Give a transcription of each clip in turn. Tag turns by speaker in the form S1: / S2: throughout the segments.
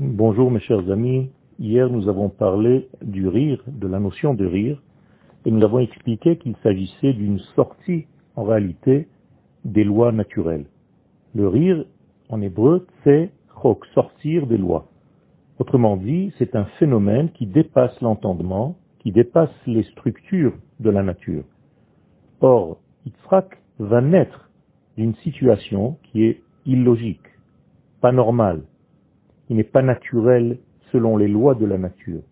S1: Bonjour mes chers amis. Hier nous avons parlé du rire, de la notion de rire, et nous avons expliqué qu'il s'agissait d'une sortie, en réalité, des lois naturelles. Le rire, en hébreu, c'est chok, sortir des lois. Autrement dit, c'est un phénomène qui dépasse l'entendement, qui dépasse les structures de la nature. Or, Yitzhak va naître d'une situation qui est illogique, pas normale, il n'est pas naturel selon les lois de la nature.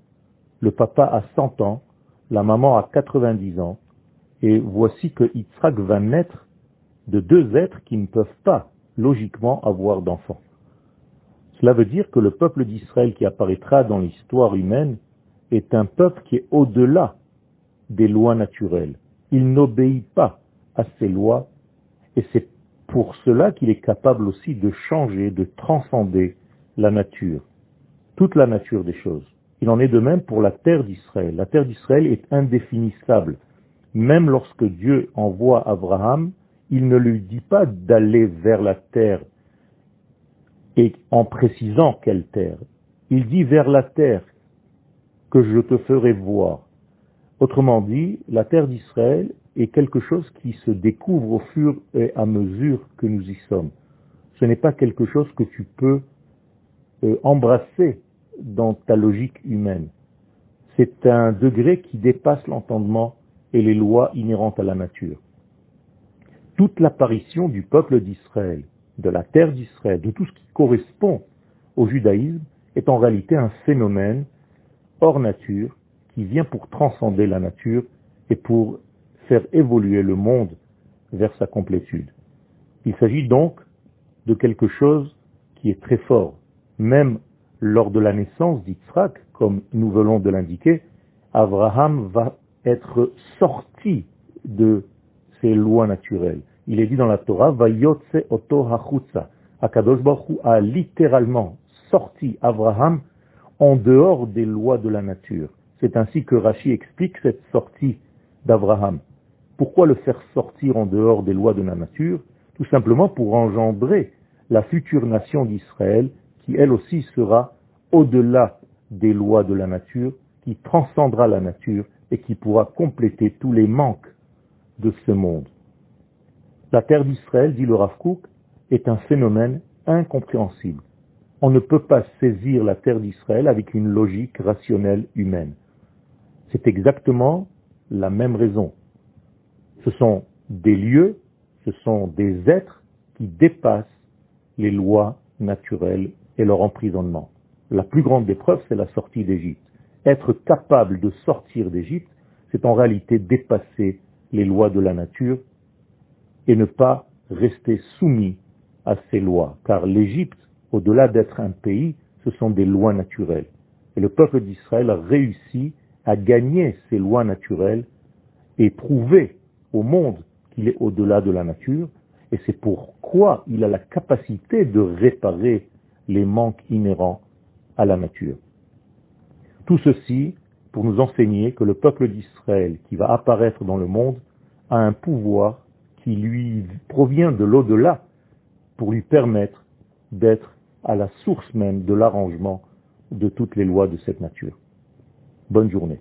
S1: Le papa a 100 ans, la maman a 90 ans, et voici que Yitzhak va naître de deux êtres qui ne peuvent pas logiquement avoir d'enfants. Cela veut dire que le peuple d'Israël qui apparaîtra dans l'histoire humaine est un peuple qui est au-delà des lois naturelles. Il n'obéit pas à ces lois et c'est pour cela qu'il est capable aussi de changer, de transcender la nature, toute la nature des choses. Il en est de même pour la terre d'Israël. La terre d'Israël est indéfinissable. Même lorsque Dieu envoie Abraham, il ne lui dit pas d'aller vers la terre et en précisant quelle terre. Il dit vers la terre que je te ferai voir. Autrement dit, la terre d'Israël est quelque chose qui se découvre au fur et à mesure que nous y sommes. Ce n'est pas quelque chose que tu peux euh, embrasser dans ta logique humaine. C'est un degré qui dépasse l'entendement et les lois inhérentes à la nature. Toute l'apparition du peuple d'Israël, de la terre d'Israël, de tout ce qui correspond au judaïsme, est en réalité un phénomène hors nature qui vient pour transcender la nature et pour faire évoluer le monde vers sa complétude. Il s'agit donc de quelque chose qui est très fort, même lors de la naissance d'Yitzhak, comme nous venons de l'indiquer, Abraham va être sorti de ses lois naturelles. Il est dit dans la Torah, Vayotse oto hachutza. Akadosh Baruch a littéralement sorti Abraham en dehors des lois de la nature. C'est ainsi que Rashi explique cette sortie d'Abraham. Pourquoi le faire sortir en dehors des lois de la nature? Tout simplement pour engendrer la future nation d'Israël qui elle aussi sera au-delà des lois de la nature, qui transcendra la nature et qui pourra compléter tous les manques de ce monde. La terre d'Israël, dit le Rav est un phénomène incompréhensible. On ne peut pas saisir la terre d'Israël avec une logique rationnelle humaine. C'est exactement la même raison. Ce sont des lieux, ce sont des êtres qui dépassent les lois naturelles et leur emprisonnement. La plus grande épreuve, c'est la sortie d'Égypte. Être capable de sortir d'Égypte, c'est en réalité dépasser les lois de la nature et ne pas rester soumis à ces lois. Car l'Égypte, au-delà d'être un pays, ce sont des lois naturelles. Et le peuple d'Israël a réussi à gagner ces lois naturelles et prouver au monde qu'il est au-delà de la nature. Et c'est pourquoi il a la capacité de réparer les manques inhérents à la nature. Tout ceci pour nous enseigner que le peuple d'Israël qui va apparaître dans le monde a un pouvoir qui lui provient de l'au-delà pour lui permettre d'être à la source même de l'arrangement de toutes les lois de cette nature. Bonne journée.